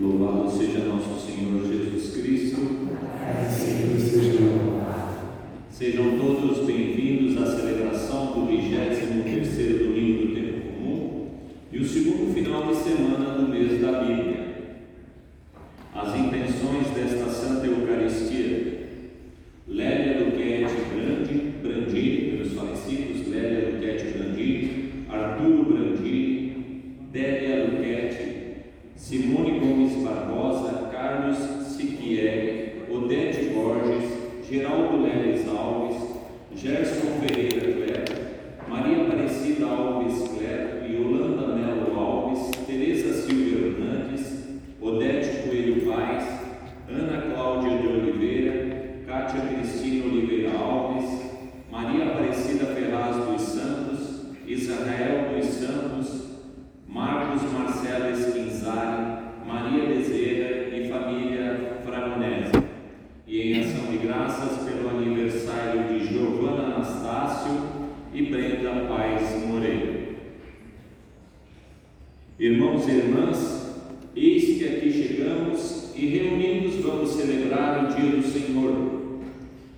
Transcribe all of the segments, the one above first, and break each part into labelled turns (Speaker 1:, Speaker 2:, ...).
Speaker 1: Louvado seja nosso Senhor Jesus Cristo.
Speaker 2: Assim seja louvado.
Speaker 1: Sejam todos bem-vindos à celebração do 23º domingo do tempo comum e o segundo final de semana do mês da Bíblia. As intenções desta Santa Eucaristia. Lélia Luquete Grande, Brandini, pelos falecidos, Lélia Luquete Brandini, Arturo Brandini, Délia Luquete, Simone Gomes Barbosa, Carlos Siquieri, Odete Borges, Geraldo Leles Alves, Gerson Ferreira Cleto, Maria Aparecida Alves Cleto, Yolanda Melo Alves, Tereza Silvia Hernandes, Odete Coelho Vaz, Ana Cláudia de Oliveira, Cátia Cristina Oliveira Alves, Maria Aparecida Ferraz dos Santos, Israel dos Santos, Marcos Marcelo Esquinzari, Maria Bezerra e família Fragonese. E em ação de graças pelo aniversário de Giovana Anastácio e Brenda Paz Moreira. Irmãos e irmãs, eis que aqui chegamos e reunidos vamos celebrar o dia do Senhor.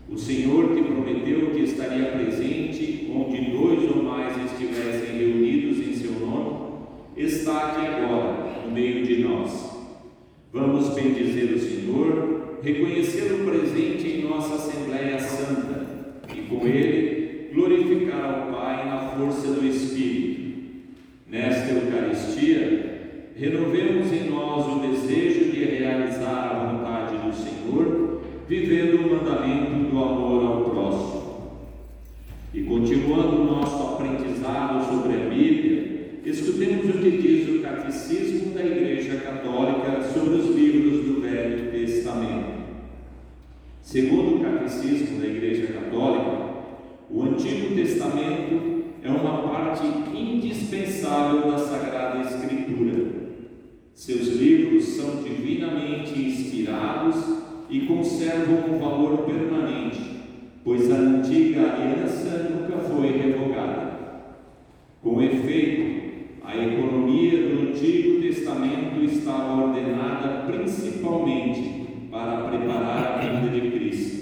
Speaker 1: O Senhor que prometeu que estaria presente onde dois ou mais estivessem reunidos em seu nome, está aqui agora, no meio de nós. Vamos bendizer o Senhor, reconhecê-lo presente em nossa Assembleia Santa e com ele glorificar ao Pai na força do Espírito. Nesta Eucaristia, renovemos em nós o desejo de realizar a vontade do Senhor, vivendo o mandamento do amor ao próximo. E continuando o nosso aprendizado sobre a Bíblia, escutemos o que diz o Catecismo da Igreja Católica sobre os livros do Velho Testamento. Segundo o Catecismo da Igreja Católica, o Antigo Testamento é uma parte indispensável da Sagrada Escritura. Seus livros são divinamente inspirados e conservam um valor permanente, pois a antiga aliança nunca foi revogada. Com efeito, a economia do Antigo Testamento estava ordenada principalmente para preparar a vinda de Cristo.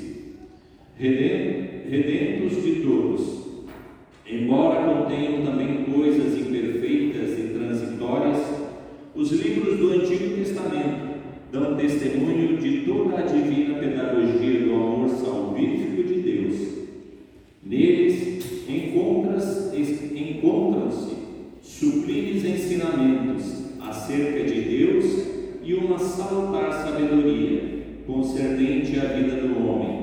Speaker 1: Redentos de todos, embora contenham também coisas imperfeitas e transitórias, os livros do Antigo Testamento dão testemunho de toda a divina pedagogia do amor salvífico de Deus. Neles encontram-se sublimes ensinamentos acerca de Deus e uma salutar sabedoria concernente à vida do homem,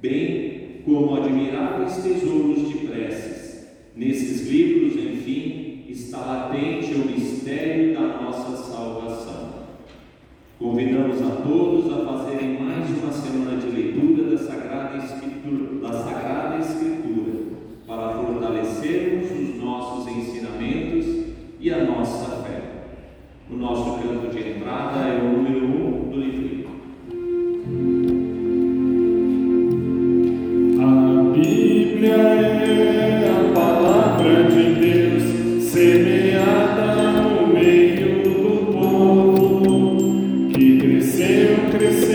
Speaker 1: bem como admiráveis tesouros de preces. Nesses livros, enfim, está latente o mistério da nossa salvação. Convidamos a todos a fazerem mais uma semana de leitura da Sagrada Escritura, da Sagrada Escritura para fortalecermos os nossos ensinamentos e a nossa fé. O nosso canto de entrada é o número 1 um do livro.
Speaker 2: Gracias.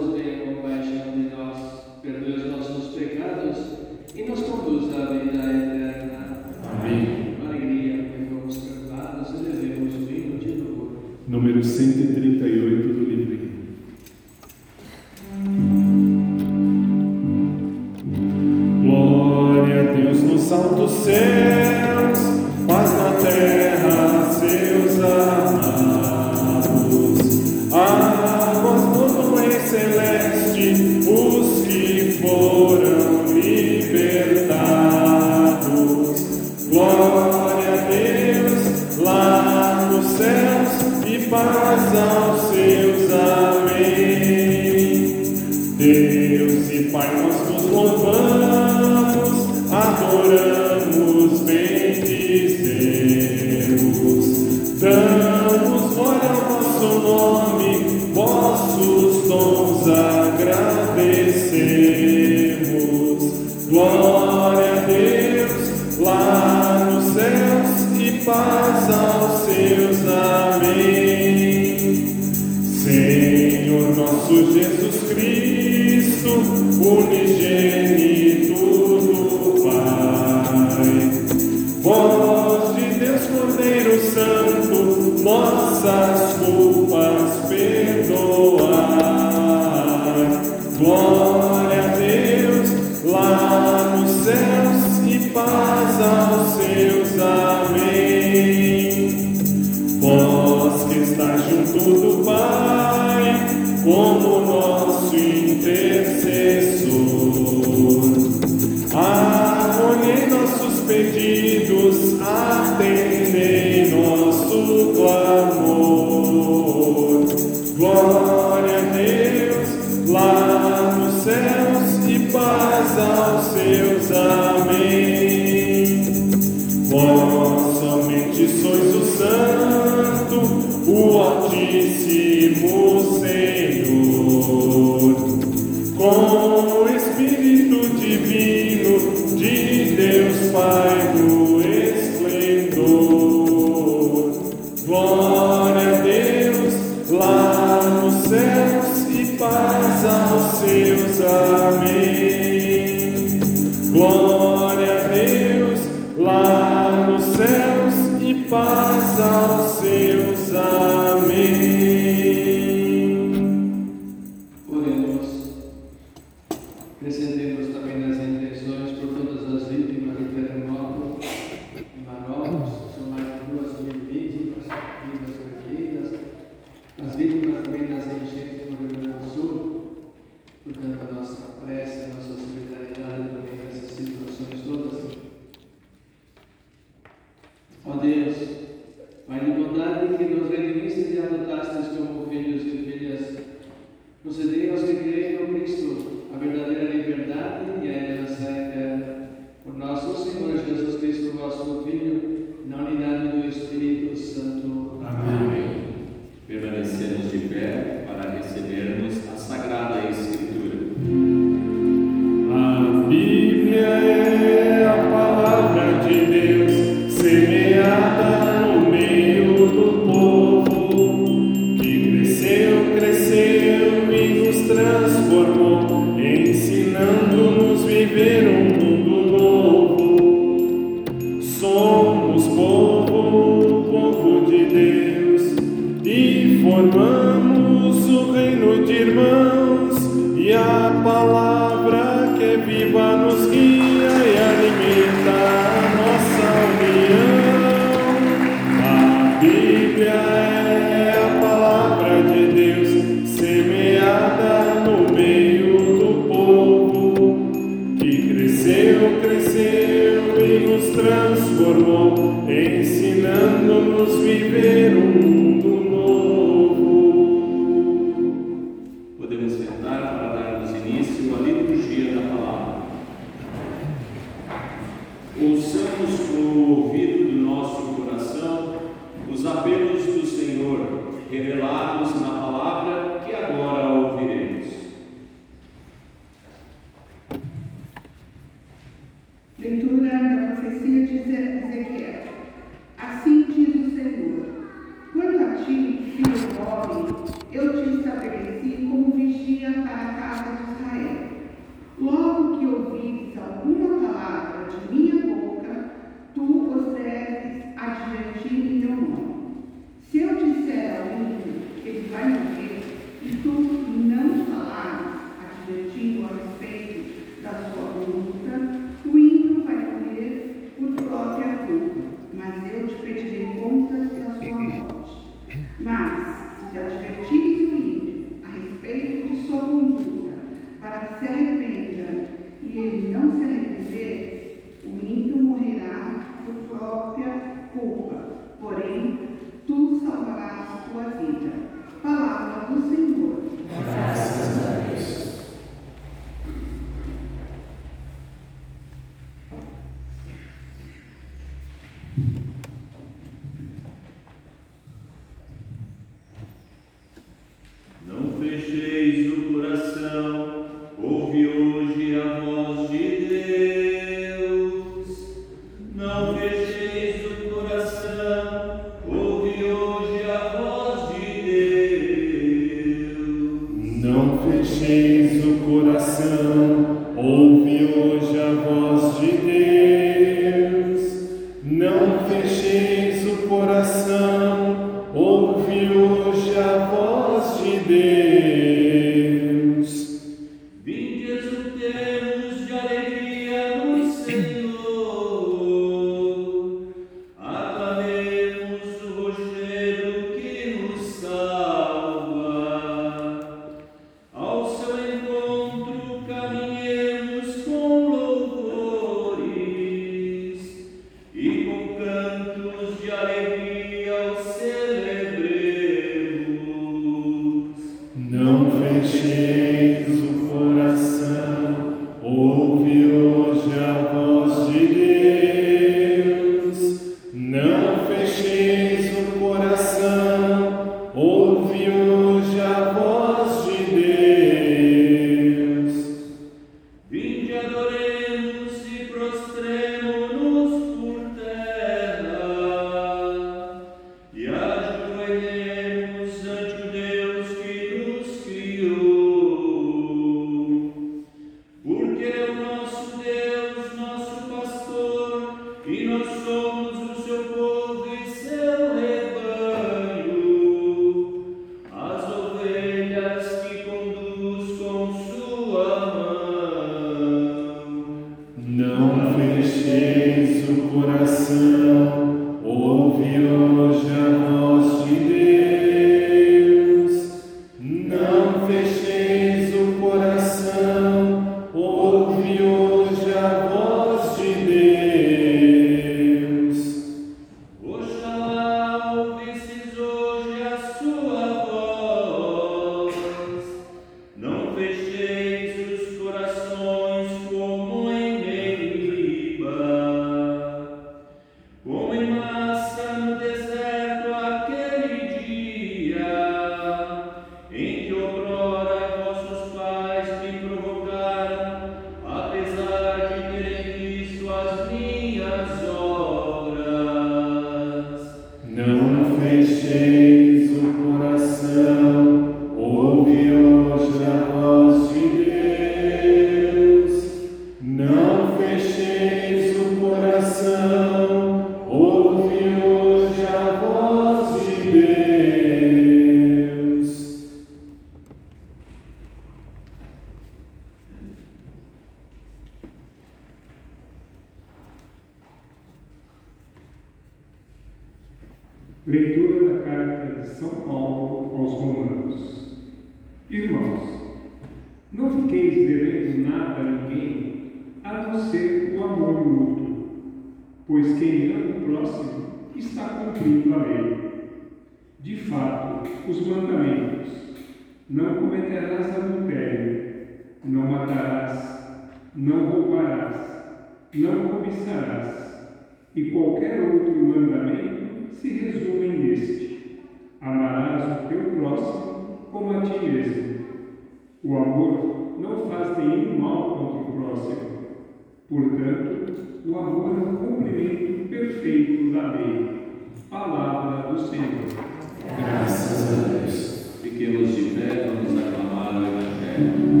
Speaker 2: O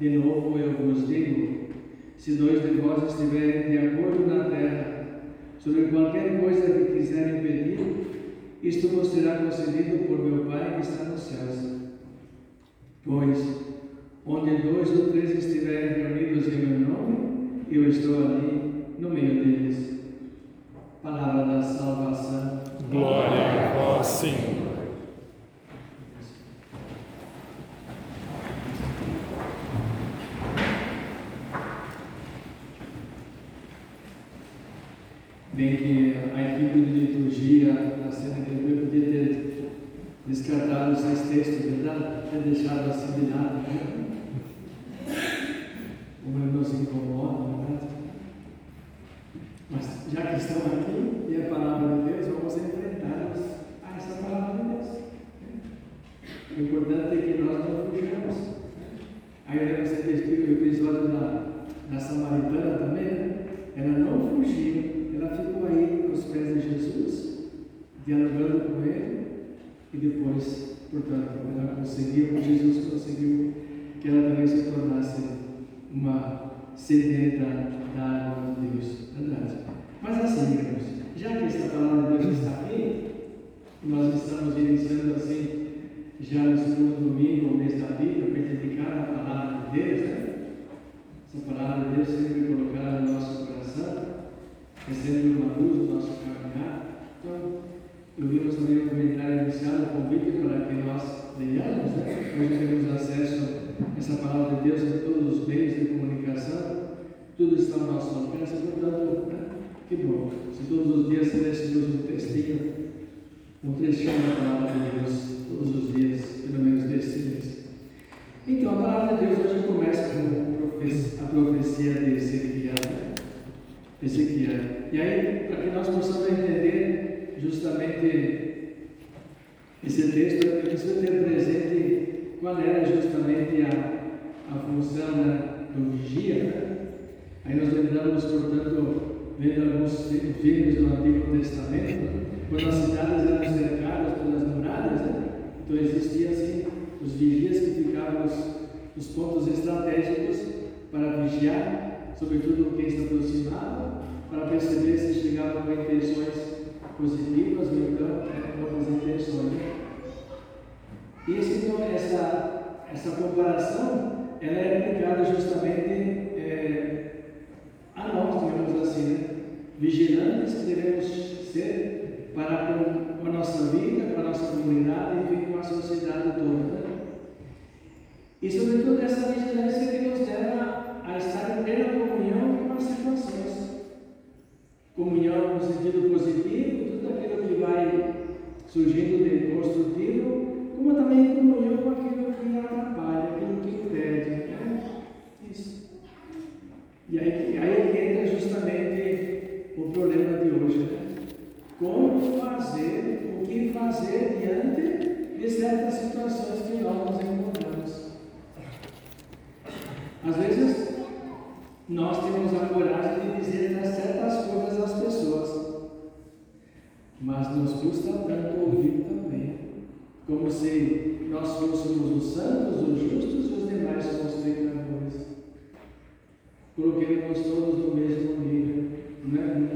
Speaker 2: De novo
Speaker 3: eu
Speaker 4: vos digo: se dois de vós estiverem de acordo na terra, sobre qualquer coisa que quiserem pedir, isto vos será concedido por meu Pai que está nos céus. Pois, onde dois ou três estiverem reunidos em meu nome, eu estou ali no meio deles. Palavra da salvação.
Speaker 2: Glória a vós, Senhor.
Speaker 4: Bem que a equipe de liturgia da cena que eu podia ter textos, verdade? Ter deixado assim de lado, né? Como ele não se incomoda, verdade? Mas já que estão aqui e a palavra de Deus, vamos enfrentá-los a essa palavra de Deus. O importante é que nós não fujamos. Aí eu lembro sempre o episódio da, da Samaritana também, né? Ela não fugiu, ela ficou aí aos pés de Jesus, dialogando com ele, e depois, ela conseguiu, Jesus conseguiu que ela também se tornasse uma sedenta da água de Deus. Verdade. Mas assim, irmãos, já que esta palavra de Deus está aqui, nós estamos iniciando assim, já no segundo domingo, o mês da Bíblia, para dedicar a palavra de Deus, né? Essa palavra de Deus sempre colocada no nosso coração, sempre uma luz do nosso caminhar. Então, ouvimos também um comentário inicial, um convite para que nós leiamos, né? Hoje temos acesso a essa palavra de Deus em todos os meios de comunicação, tudo está ao nosso alcance, portanto, que bom. Se todos os dias tivéssemos um textinho, um trechinho da palavra de Deus, todos os dias, pelo menos desse mês. Então, a palavra de Deus hoje começa com a profecia de Ezequiel. Ezequiel. E aí, para que nós possamos entender justamente esse texto, é preciso ter presente qual era justamente a, a função né, do vigia. Né? Aí nós lembramos, portanto, vendo alguns filmes do Antigo Testamento, quando as cidades eram cercadas pelas muralhas, né? então existia assim os vigias que ficavam nos pontos estratégicos para vigiar, sobretudo quem se aproximava, para perceber se chegavam com intenções positivas ou então né, com outras intenções. E esse, então, essa, essa comparação ela é aplicada justamente é, a nós, digamos assim, né? vigilantes que devemos ser para com a nossa vida, com a nossa comunidade e com a sociedade toda. Né? E sobretudo essa vigilância que nos leva a estar em plena comunhão com as situações. Comunhão no sentido positivo, tudo aquilo que vai surgindo de construtivo, como também comunhão com aquilo que atrapalha, aquilo que impede. Né? Isso. E aí, aí entra justamente o problema de hoje. Né? Como fazer, o que fazer diante de certas situações que nós nos encontramos. Às vezes, nós temos a coragem de dizer certas coisas às pessoas, mas nos custa tanto ouvir também, como se nós fôssemos os santos, os justos e os demais os pecadores. Coloquemos todos no mesmo nível, né?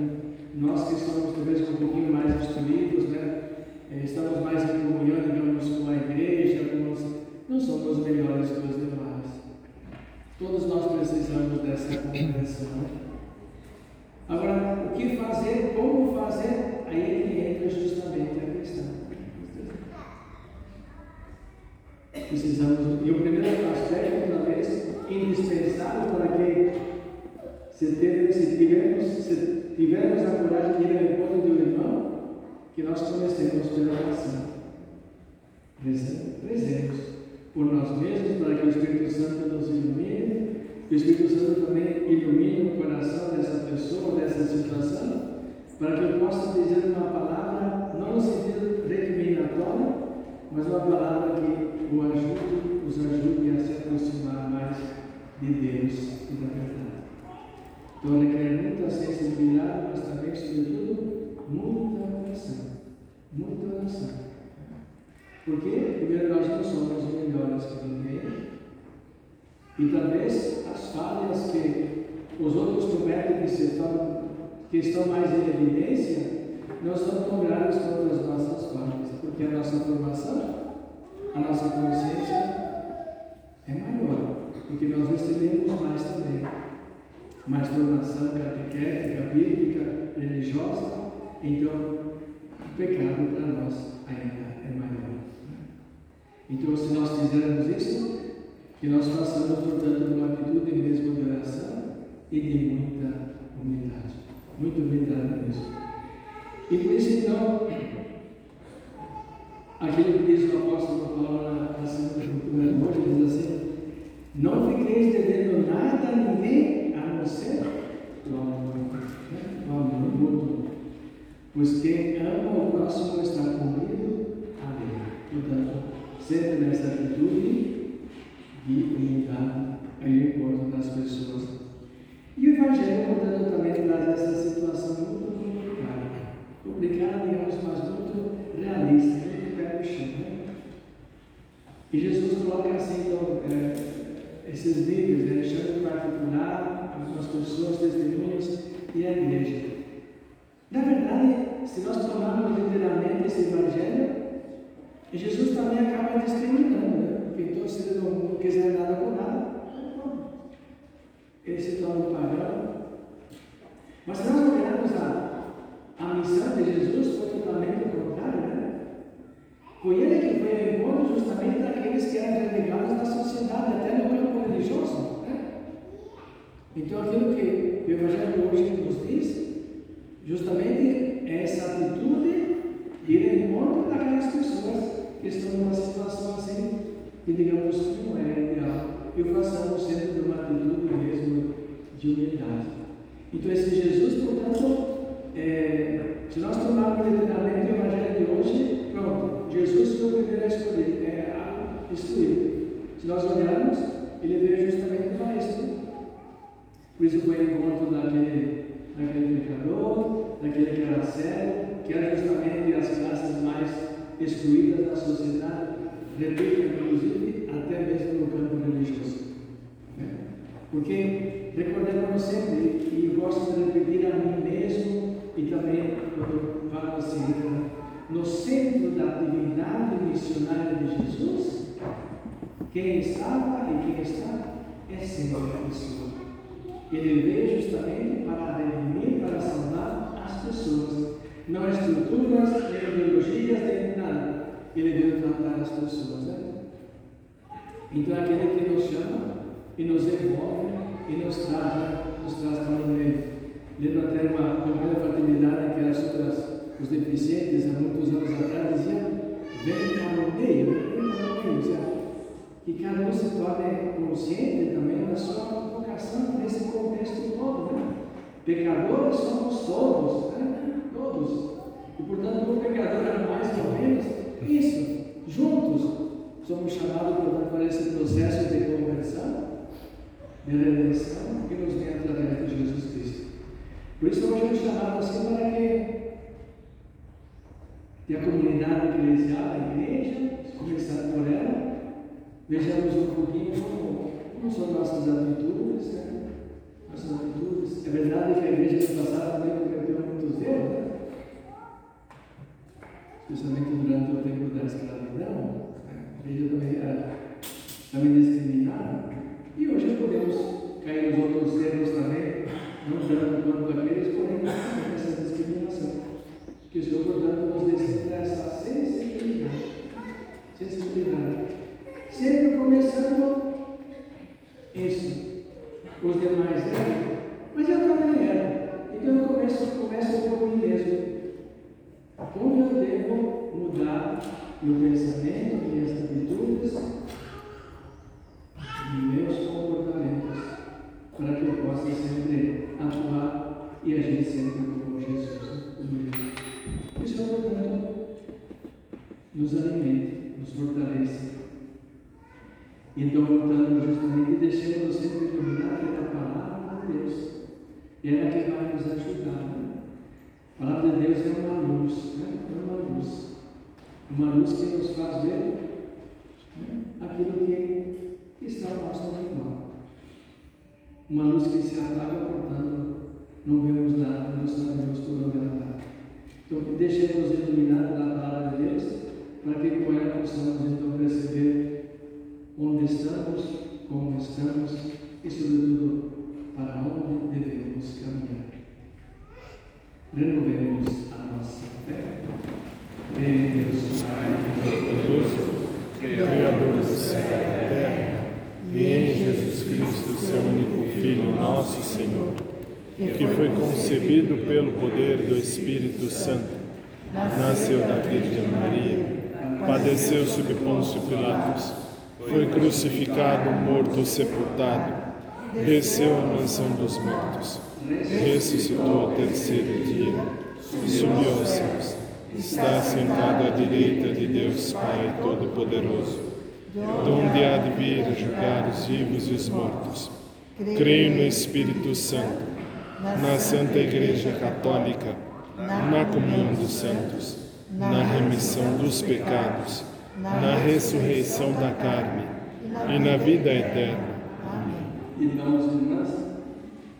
Speaker 4: nós que somos talvez um pouquinho mais instruídos, né? Eh, estamos mais em comunhão, digamos, com a igreja, não somos melhores que os demais. Todos nós precisamos dessa compreensão. Agora, o que fazer, como fazer, aí é que entra justamente a questão. Precisamos, e o primeiro aspecto, talvez, indispensável para que se, ter, se, tivermos, se tivermos a coragem de ir ao encontro um irmão, que nós comecemos pela oração. Rezemos por nós mesmos, para que o Espírito Santo nos ilumine, que o Espírito Santo também ilumine o coração dessa pessoa, dessa situação, para que eu possa dizer uma palavra, não no sentido recriminatório, mas uma palavra que o ajude, os ajude a se aproximar mais de Deus e da verdade. Então requer muita sensibilidade, mas também, sobretudo, muita oração. Muita oração. Porque, primeiro, nós não somos melhores que ninguém. E talvez as falhas que os outros cometem que, estão, que estão mais em evidência não são graves quanto as nossas falhas. Porque a nossa formação, a nossa consciência é maior. Porque nós recebemos mais também. Mais formação catequética, bíblica, religiosa. Então, o pecado para nós ainda é maior. Então, se nós fizermos isso, que nós façamos, portanto, uma atitude de oração e de muita humildade. Muita humildade mesmo. E por isso, então, aquilo que diz o apóstolo Paulo na, na Santa Cultura hoje, diz assim: Não fiqueis devendo nada a ninguém a não ser o amor. Né? O mútuo. Pois quem ama o próximo está comigo a lei. Portanto, sempre nessa atitude de humildade aí encontro das pessoas. Evangelho, portanto, também traz essa situação muito complicada. Complicada, digamos, mas muito realista, muito pé no chão. Né? E Jesus coloca assim, então, é, esses níveis, né, deixando particular, algumas pessoas, testemunhas e a igreja. Na verdade, se nós tomarmos literalmente esse Evangelho, Jesus também acaba discriminando, né? Porque se ele não, não quiser nada com nada, ele se torna pagão. Mas se nós olharmos a, a missão de Jesus, foi totalmente o contrário, né? Foi ele que foi ao encontro justamente daqueles que eram relegados da sociedade, até no campo religioso. Né? Então, aquilo que o Evangelho hoje nos diz, justamente é essa atitude de ir ao encontro daquelas pessoas que estão numa situação assim, que digamos que não é ideal, e o façamos dentro de uma atitude mesmo de humildade. Então, esse Jesus, portanto, é, se nós tomarmos determinadamente o Evangelho de hoje, pronto, Jesus foi o primeiro a escolher, é, a instruir. Se nós olharmos, ele veio justamente para isso. Por isso foi o encontro daquele, daquele pecador, daquele que era sério, que era justamente as classes mais excluídas da sociedade, repito, inclusive até mesmo no campo religioso. Né? Porque recordemos sempre, e gosto de repetir a mim mesmo, e também quando falo assim, no centro da atividade missionária de Jesus, quem estava e quem está é sempre a pessoa. Ele veio justamente para redimir, para salvar as pessoas. Não estruturas, nem ideologias, nem nada. Ele veio tratar as pessoas. Né? Então, aquele que nos chama e nos envolve e nos traz, nos traz para o meio. Lembro até uma campanha de fraternidade que era sobre as, os deficientes, há muitos anos atrás, dizia: vem para o meio, vem para o meio. Dizia, que cada um se torne consciente também da sua vocação nesse contexto todo. Né? Pecadores somos todos, né? todos. E portanto, o pecador é mais ou menos isso, juntos. Somos chamados, portanto, para esse processo de conversão, de redenção, que nos vem através de Jesus Cristo. Por isso, hoje é chamado assim para que a comunidade eclesial, a igreja, começar por ela, Vejamos um pouquinho como, como são nossas atitudes, né? Nossas atitudes. É verdade que a igreja no passado também cometeu muitos erros, né? Especialmente durante o tempo da escravidão. A igreja também era também discriminada. E hoje podemos cair nos outros erros também, não tanto quanto aqueles, porém essa discriminação. Que o Senhor, portanto, nos dê essa sensibilidade. Sensibilidade sempre começando isso. Os demais eram, mas eu também era. Então eu começo, começo por mim mesmo. Como eu devo mudar meu pensamento, minhas atitudes e meus comportamentos para que eu possa sempre atuar e agir sempre como Jesus. Isso, portanto, nos alimente, nos fortalece então, voltando justamente, deixando sempre iluminar pela palavra de Deus. E ela que vai nos ajudar. Né? A palavra de Deus é uma luz, né? é uma luz. Uma luz que nos faz ver né? aquilo que está ao nosso redor. Uma luz que se apaga, portanto, não vemos nada, não sabemos por onde ela está. Então, deixemos iluminar pela palavra de Deus, para que com ela possamos então perceber onde estamos, como estamos e, sobretudo, para onde devemos caminhar. Renovemos a nossa fé. Deus Pai
Speaker 2: Criador do céu e da terra, e em Jesus Cristo, seu único Filho, nosso Senhor, que foi concebido pelo poder do Espírito Santo, nasceu da Virgem Maria, padeceu sob Pôncio Pilatos foi crucificado, morto, sepultado, desceu à mansão dos mortos, ressuscitou ao terceiro dia, subiu aos céus, está sentado à direita de Deus Pai Todo-Poderoso, donde há de vir julgar os vivos e os mortos. Creio no Espírito Santo, na Santa Igreja Católica, na comunhão dos santos, na remissão dos pecados na ressurreição da carne e na vida eterna.
Speaker 4: Irmãos e irmãs,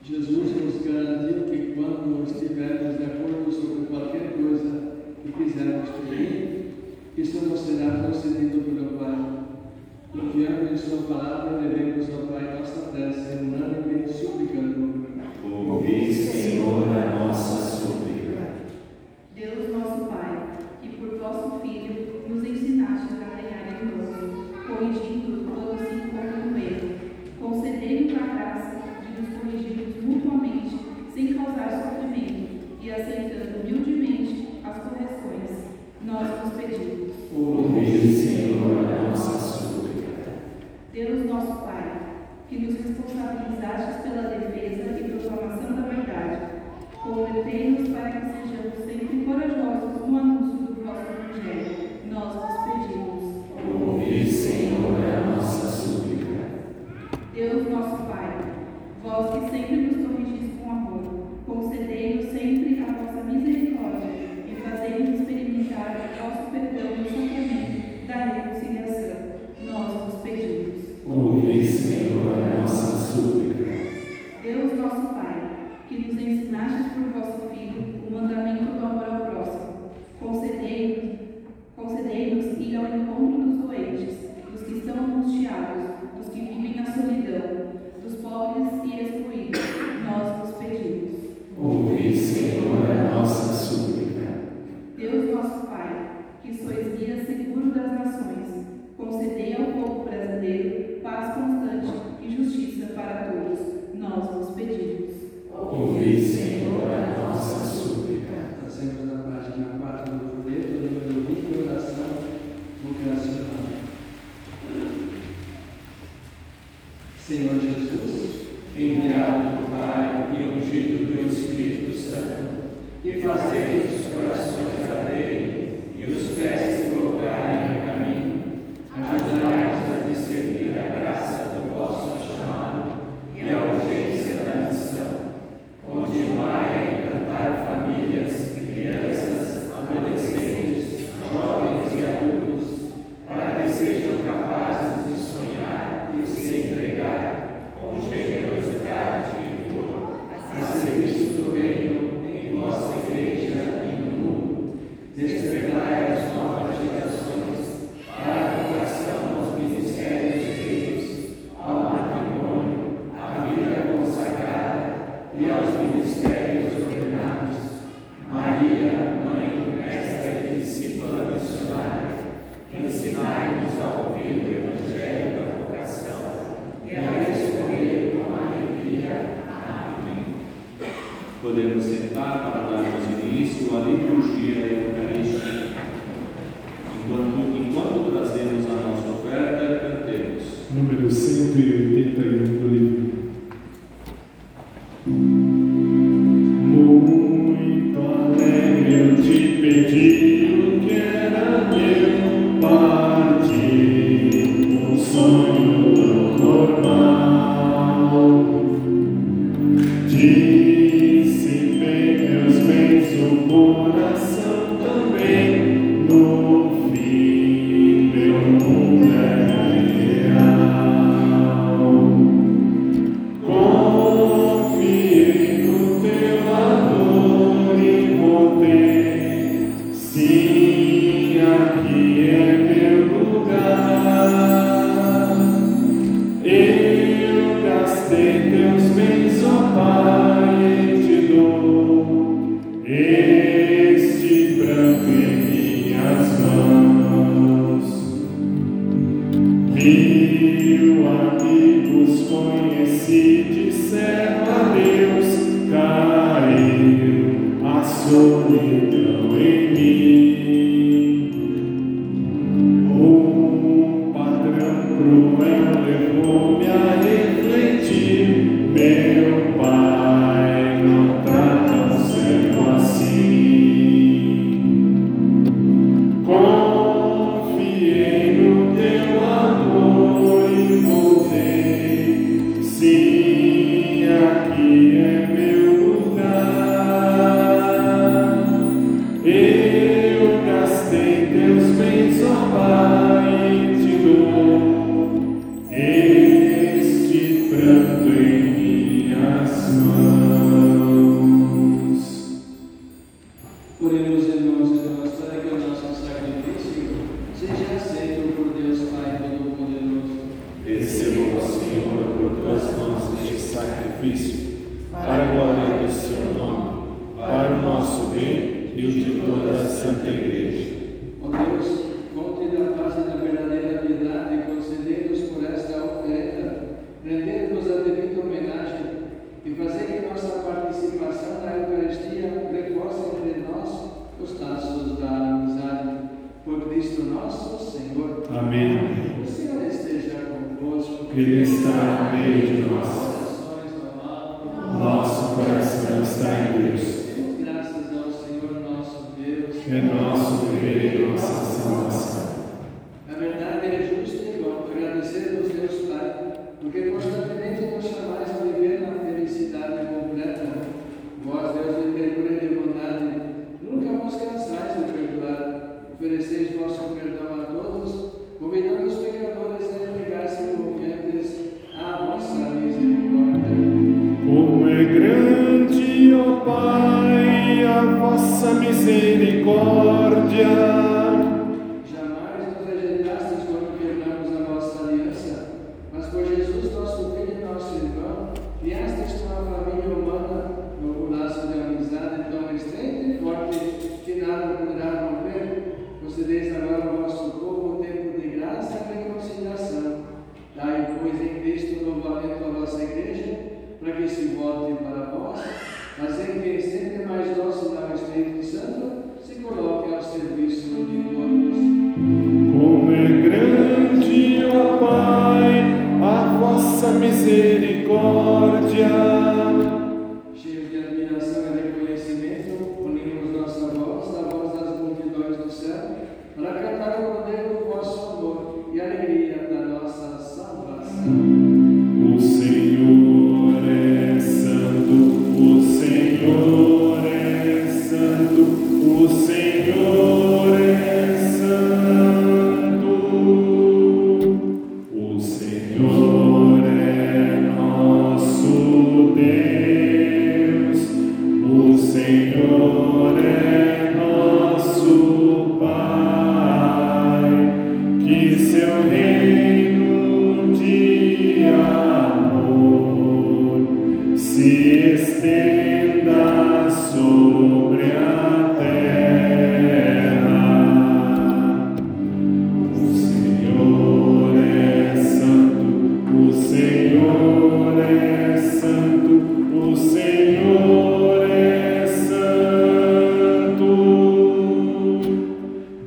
Speaker 4: Jesus nos garantiu que quando estivermos de acordo sobre qualquer coisa que quisermos pedir, isso nos será concedido pelo Pai. Confiando em Sua palavra, devemos ao Pai nossa prece, unânime suplicando.
Speaker 1: Ouvi, Senhor, a nossa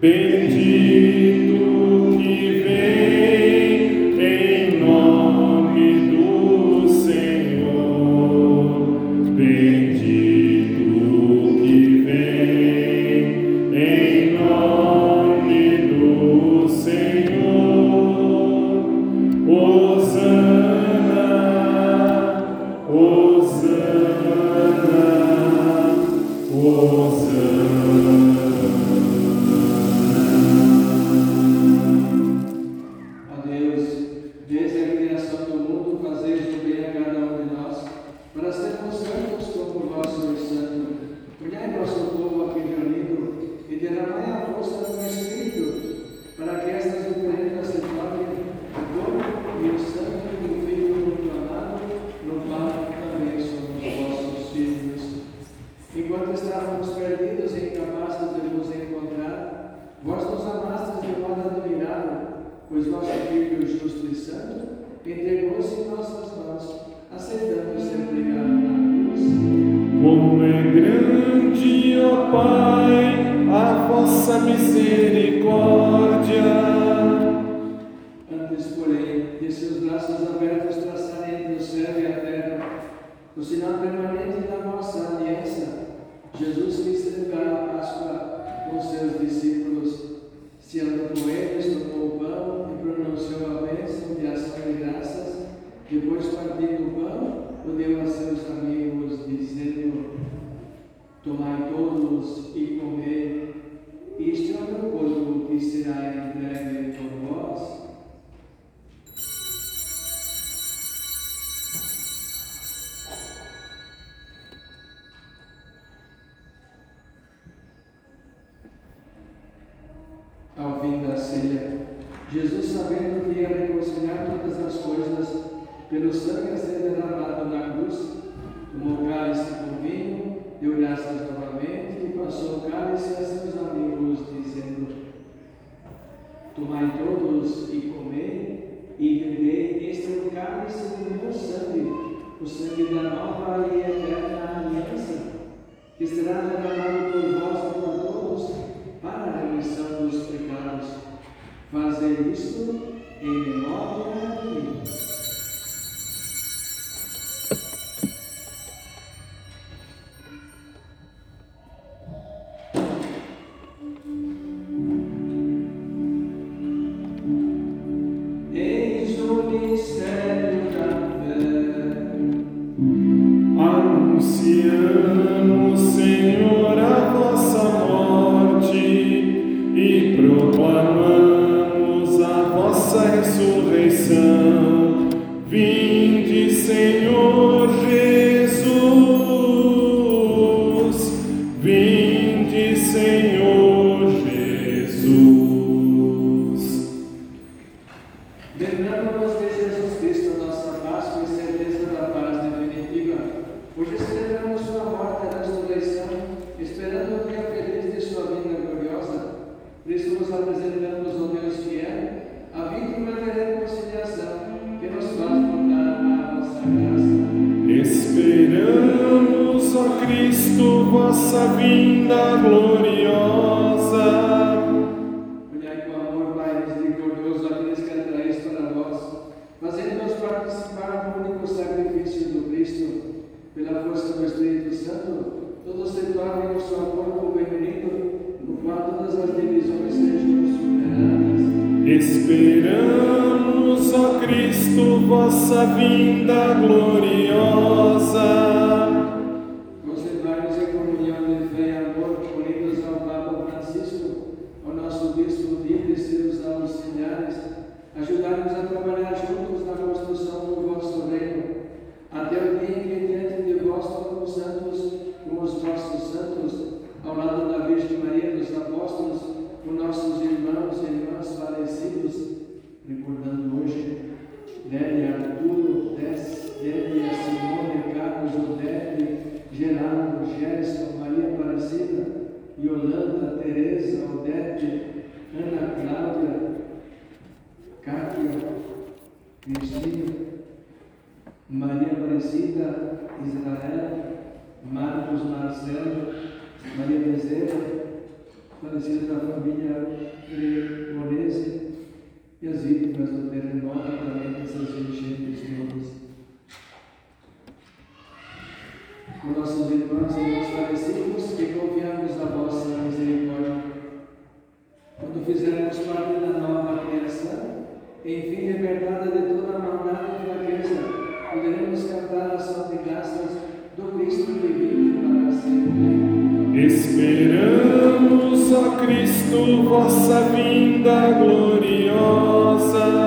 Speaker 2: bem
Speaker 4: Jesus, sabendo que ia reconciliar todas as coisas pelo sangue a ser derramado na cruz, tomou o cálice do vinho, deu graças novamente e passou o cálice a seus amigos, dizendo: Tomai todos e comei, e bebei, este é o cálice do meu sangue, o sangue da nova e eterna aliança, que será derramado por vós Cristo. sobre o Espírito Santo, todos se tornem o seu corpo no qual todas as divisões sejam superadas.
Speaker 2: Esperamos, ó Cristo, vossa vinda gloriosa.
Speaker 4: Yolanda, Tereza, Odete, Ana Cláudia, Cátia, Cristina, Maria Aparecida, Israel, Marcos Marcelo, Maria Bezerra, falecida da família Cremonese e as vítimas do terremoto também dessas enchentes todas. Com nossos irmãos e irmãos falecidos, que confiamos na vossa misericórdia. Quando fizermos parte da nova criação, enfim, libertada de toda a maldade e fraqueza, poderemos cantar as de graças do Cristo que vive para sempre.
Speaker 2: Esperamos, ó Cristo, vossa vinda gloriosa.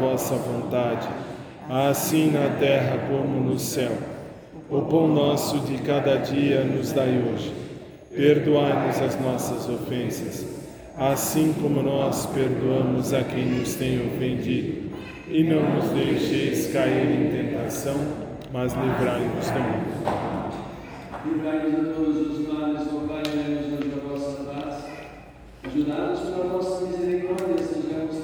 Speaker 2: Vossa vontade, assim na terra como no céu. O pão nosso de cada dia nos dai hoje. Perdoai-nos as nossas ofensas, assim como nós perdoamos a quem nos tem ofendido. E não nos deixeis cair em tentação, mas livrai-nos do mal.
Speaker 4: Livrai-nos de todos os males, ó Pai, Ajudados pela vossa misericórdia, sejamos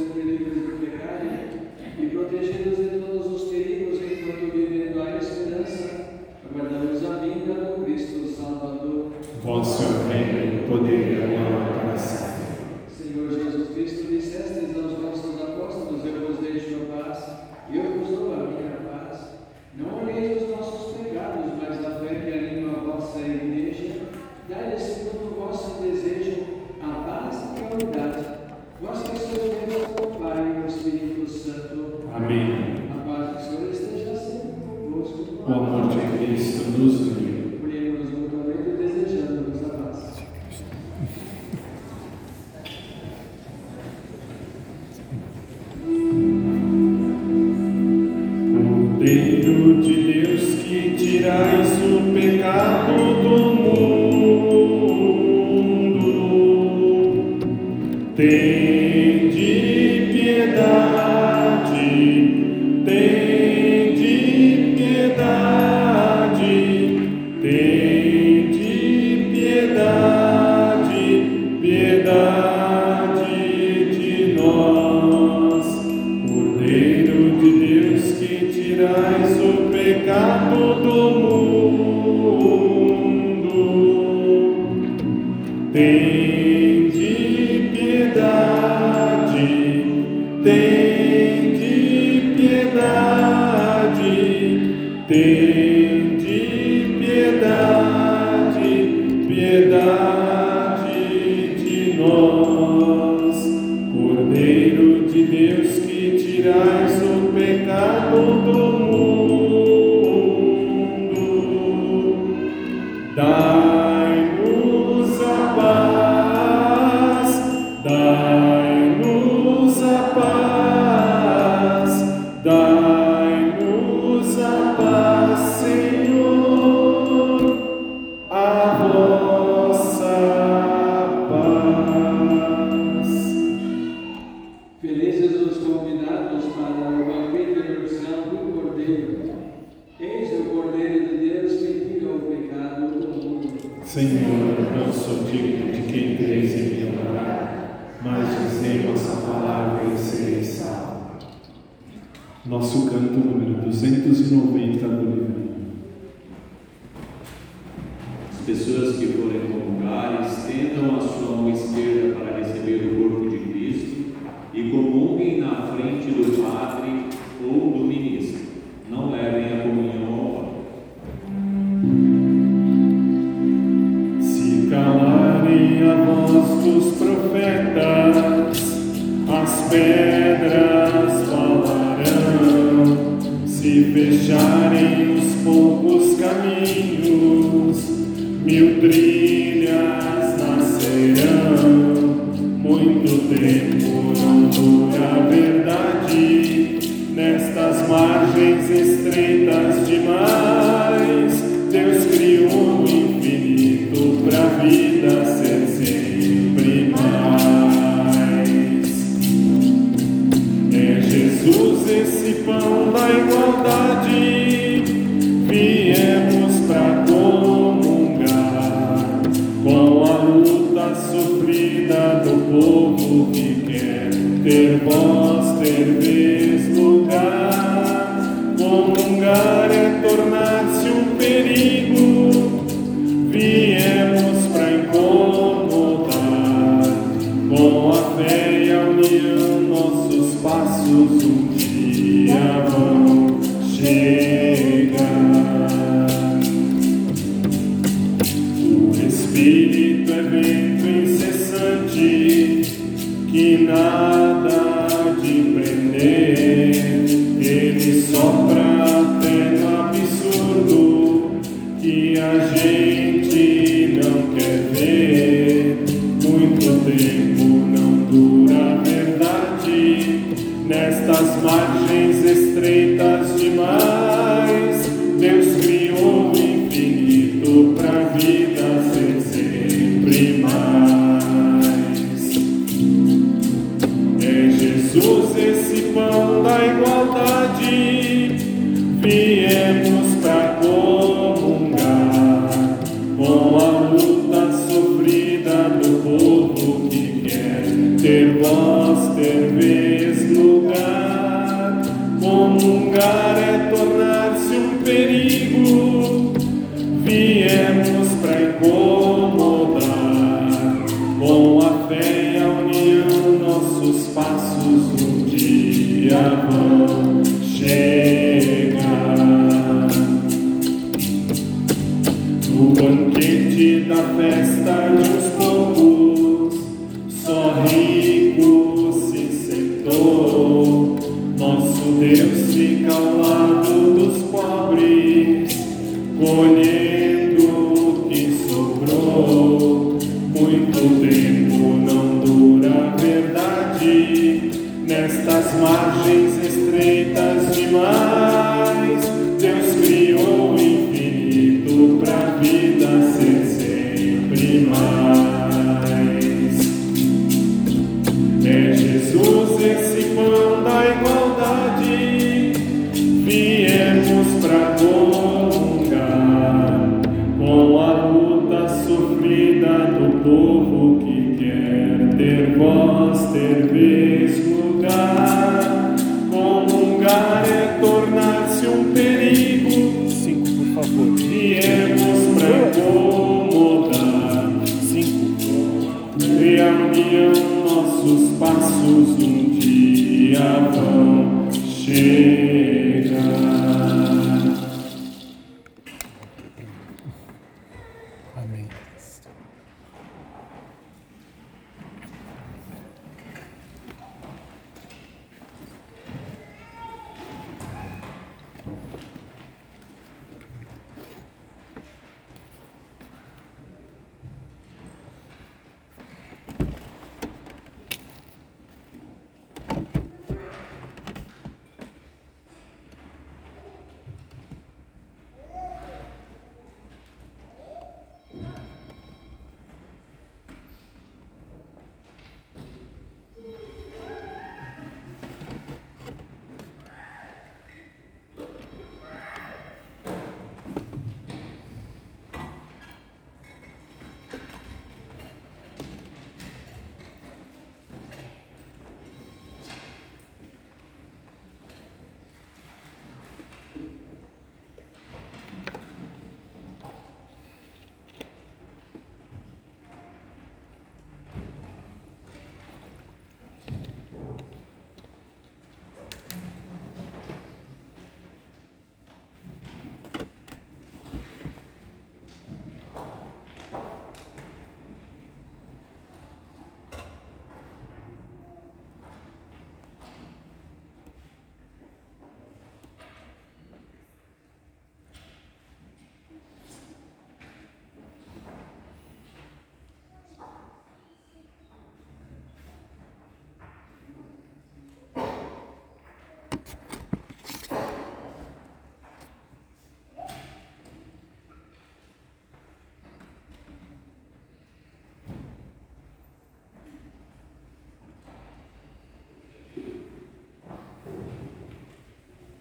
Speaker 4: be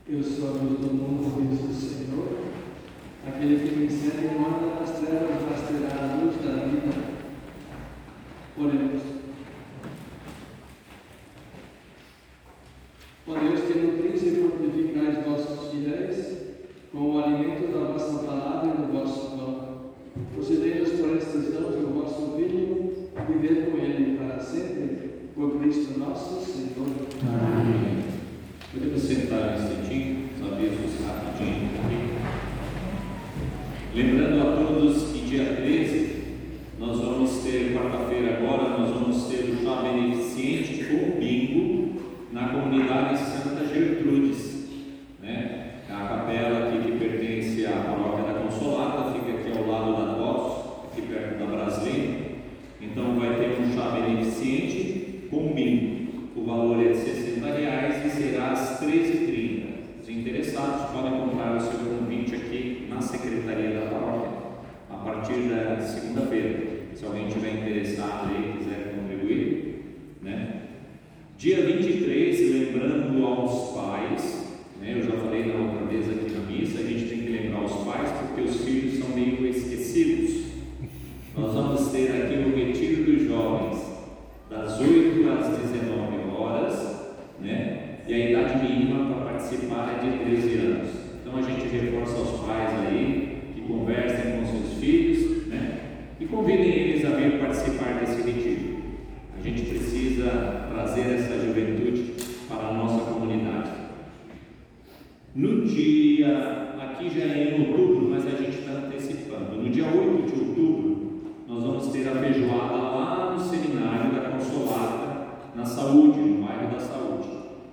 Speaker 4: Eu sou a luz do mundo, Deus do Senhor. Aquele que me segue mora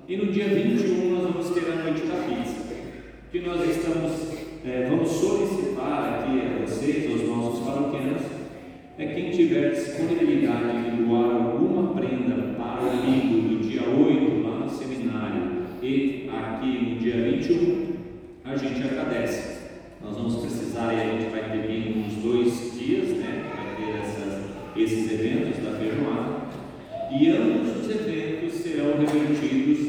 Speaker 4: E
Speaker 1: no dia 21 nós vamos ter a noite da pizza, que nós estamos, é, vamos solicitar aqui a vocês, aos nossos paroquianos, é quem tiver disponibilidade de doar alguma prenda para o amigo do dia 8 lá no seminário e aqui no dia 21, a gente agradece. Nós vamos precisar e a gente vai ter bem uns dois dias, né? Vai ter essas, esses eventos da feijoada. E ambos os eventos serão revertidos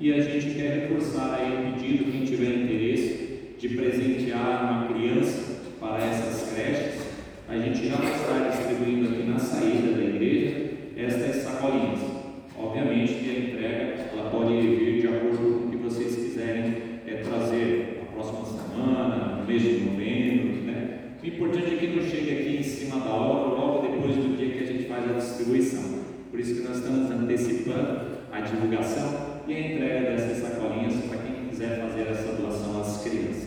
Speaker 1: E a gente quer reforçar aí o pedido, quem tiver interesse, de presentear uma criança para essas creches. A gente já está distribuindo aqui na saída da igreja estas sacolinhas. Obviamente que a entrega ela pode vir de acordo com o que vocês quiserem é, trazer na próxima semana, no mês de novembro. Né? O importante é que não chegue aqui em cima da hora, logo depois do dia que a gente faz a distribuição. Por isso que nós estamos antecipando a divulgação e a entrega dessas sacolinhas para quem quiser fazer essa doação às crianças.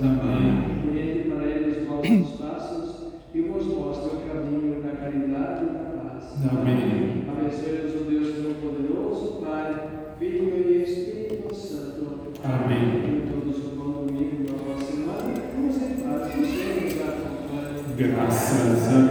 Speaker 5: Amém.
Speaker 2: Ele
Speaker 4: para eles nossos passos e vos mostra o caminho da caridade e da paz.
Speaker 2: Amém.
Speaker 4: Abençoe-nos o Deus Todo-Poderoso, Pai, Filho e Espírito Santo.
Speaker 2: Amém.
Speaker 4: E todos o bom domingo da próxima semana. Vamos em paz.
Speaker 2: Graças a Deus.